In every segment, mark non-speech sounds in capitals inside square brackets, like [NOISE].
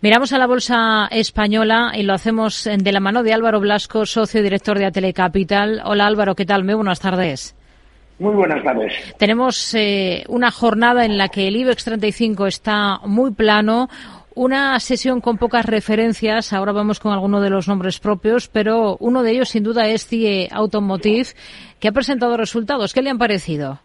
Miramos a la bolsa española y lo hacemos de la mano de Álvaro Blasco, socio director de Atelecapital. Hola Álvaro, ¿qué tal? Muy buenas tardes. Muy buenas tardes. Tenemos eh, una jornada en la que el IBEX 35 está muy plano, una sesión con pocas referencias. Ahora vamos con algunos de los nombres propios, pero uno de ellos sin duda es CIE Automotive, que ha presentado resultados. ¿Qué le han parecido?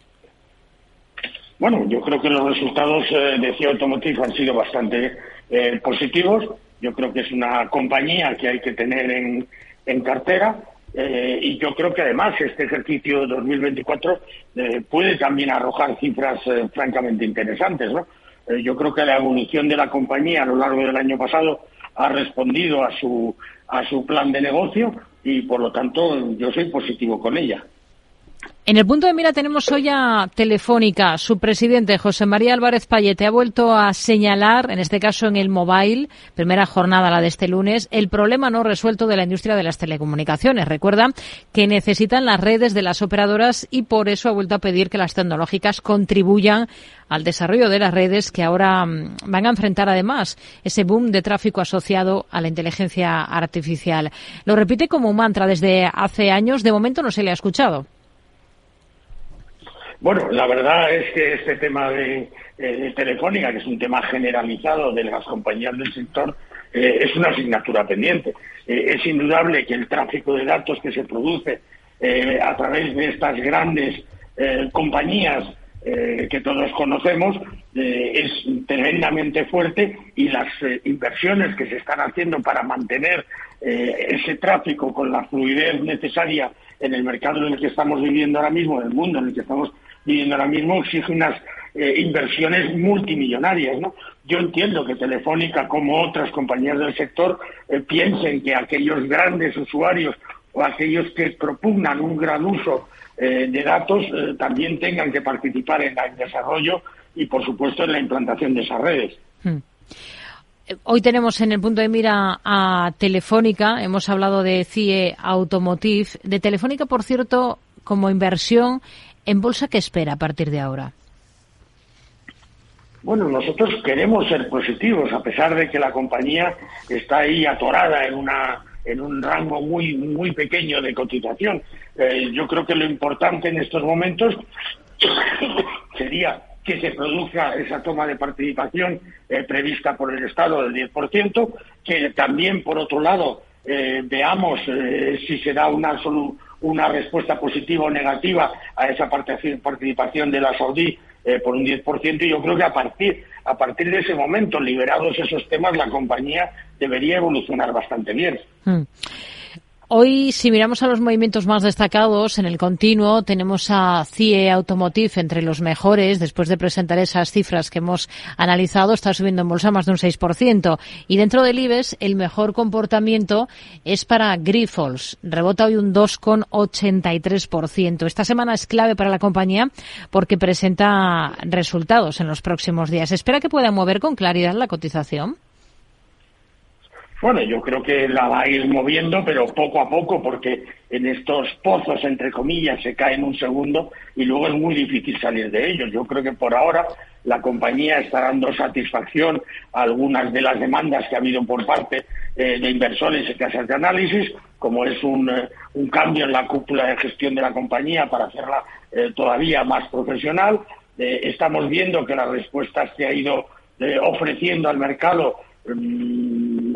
Bueno, yo creo que los resultados eh, de CIE Automotive han sido bastante eh, positivos. Yo creo que es una compañía que hay que tener en, en cartera eh, y yo creo que además este ejercicio 2024 eh, puede también arrojar cifras francamente interesantes. ¿no? yo creo que la evolución de la compañía a lo largo del año pasado ha respondido a su, a su plan de negocio y por lo tanto yo soy positivo con ella. En el punto de mira tenemos hoy a Telefónica. Su presidente, José María Álvarez Payete, ha vuelto a señalar, en este caso en el mobile, primera jornada la de este lunes, el problema no resuelto de la industria de las telecomunicaciones. Recuerda que necesitan las redes de las operadoras y por eso ha vuelto a pedir que las tecnológicas contribuyan al desarrollo de las redes que ahora mm, van a enfrentar además ese boom de tráfico asociado a la inteligencia artificial. Lo repite como un mantra desde hace años. De momento no se le ha escuchado. Bueno, la verdad es que este tema de, Telefónica, que es un tema generalizado de las compañías del sector, eh, es una asignatura pendiente. Eh, es indudable que el tráfico de datos que se produce eh, a través de estas grandes compañías que todos conocemos es tremendamente fuerte y las inversiones que se están haciendo para mantener ese tráfico con la fluidez necesaria en el mercado en el que estamos viviendo ahora mismo, en el mundo en el que estamos viviendo ahora mismo exige unas eh, inversiones multimillonarias, ¿no? Yo entiendo que Telefónica, como otras compañías del sector, eh, piensen que aquellos grandes usuarios o aquellos que propugnan un gran uso eh, de datos también tengan que participar en el desarrollo y, por supuesto, en la implantación de esas redes. Hmm. Hoy tenemos en el punto de mira a Telefónica, hemos hablado de CIE Automotive. De Telefónica, por cierto, como inversión, ¿En bolsa qué espera a partir de ahora? Bueno, nosotros queremos ser positivos, a pesar de que la compañía está ahí atorada en una en un rango muy muy pequeño de cotización. Eh, yo creo que lo importante en estos momentos [COUGHS] sería que se produzca esa toma de participación eh, prevista por el Estado del 10%, que también, por otro lado, eh, veamos si se da una, una respuesta positiva o negativa a esa participación de la Saudí eh, por un 10% y yo creo que a partir, a partir de ese momento, liberados esos temas, la compañía debería evolucionar bastante bien. Hmm. Hoy, si miramos a los movimientos más destacados en el continuo, tenemos a CIE Automotive entre los mejores. Después de presentar esas cifras que hemos analizado, está subiendo en bolsa más de un 6%. Y dentro del IBEX, el mejor comportamiento es para Grifols. Rebota hoy un 2,83%. Esta semana es clave para la compañía porque presenta resultados en los próximos días. ¿Espera que pueda mover con claridad la cotización? Bueno, yo creo que la va a ir moviendo, pero poco a poco, porque en estos pozos, entre comillas, se cae en un segundo y luego es muy difícil salir de ellos. Yo creo que por ahora la compañía está dando satisfacción a algunas de las demandas que ha habido por parte eh, de inversores y casas de análisis, como es un, eh, un, cambio en la cúpula de gestión de la compañía para hacerla eh, todavía más profesional. estamos viendo que las respuestas que ha ido ofreciendo al mercado Mm,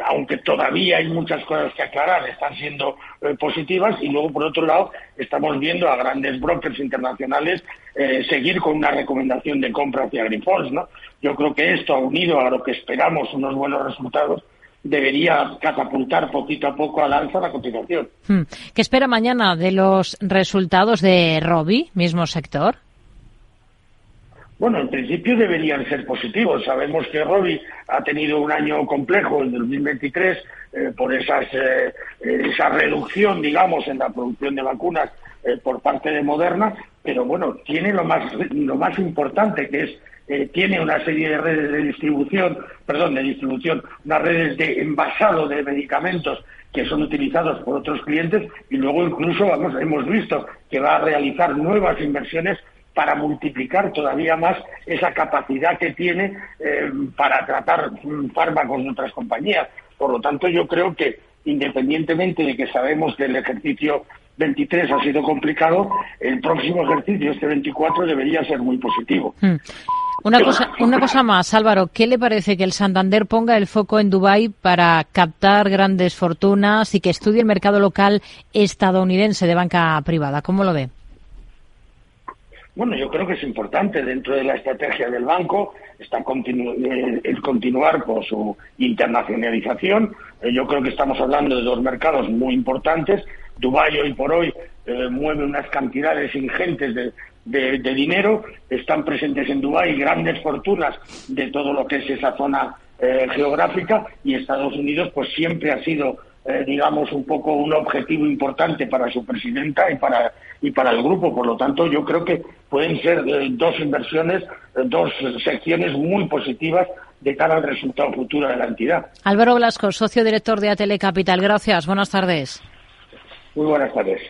aunque todavía hay muchas cosas que aclarar, están siendo eh, positivas y luego por otro lado estamos viendo a grandes brokers internacionales eh, seguir con una recomendación de compra hacia Grifols, ¿no? Yo creo que esto unido a lo que esperamos unos buenos resultados debería catapultar poquito a poco al alza la cotización. Hmm. ¿Qué espera mañana de los resultados de Robi, mismo sector? Bueno, en principio deberían ser positivos. Sabemos que Robi ha tenido un año complejo en 2023 eh, por esas, eh, esa reducción, digamos, en la producción de vacunas eh, por parte de Moderna, pero bueno, tiene lo más, lo más importante que es tiene una serie de redes de distribución, perdón, de distribución, unas redes de envasado de medicamentos que son utilizados por otros clientes y luego incluso vamos, hemos visto que va a realizar nuevas inversiones para multiplicar todavía más esa capacidad que tiene eh, para tratar fármacos de otras compañías. Por lo tanto, yo creo que independientemente de que sabemos que el ejercicio 23 ha sido complicado, el próximo ejercicio, este 24, debería ser muy positivo. Hmm. Una cosa, una cosa más, Álvaro, ¿qué le parece que el Santander ponga el foco en Dubái para captar grandes fortunas y que estudie el mercado local estadounidense de banca privada? ¿Cómo lo ve? Bueno, yo creo que es importante dentro de la estrategia del banco está eh, el continuar con su internacionalización. Eh, yo creo que estamos hablando de dos mercados muy importantes. Dubái hoy por hoy eh, mueve unas cantidades ingentes de, dinero. Están presentes en Dubái grandes fortunas de todo lo que es esa zona geográfica y Estados Unidos pues siempre ha sido eh, digamos, un poco un objetivo importante para su presidenta y para, y para el grupo. Por lo tanto, yo creo que pueden ser eh, dos inversiones, eh, dos secciones muy positivas de cara al resultado futuro de la entidad. Álvaro Blasco, socio director de Atele Capital. Gracias. Buenas tardes. Muy buenas tardes.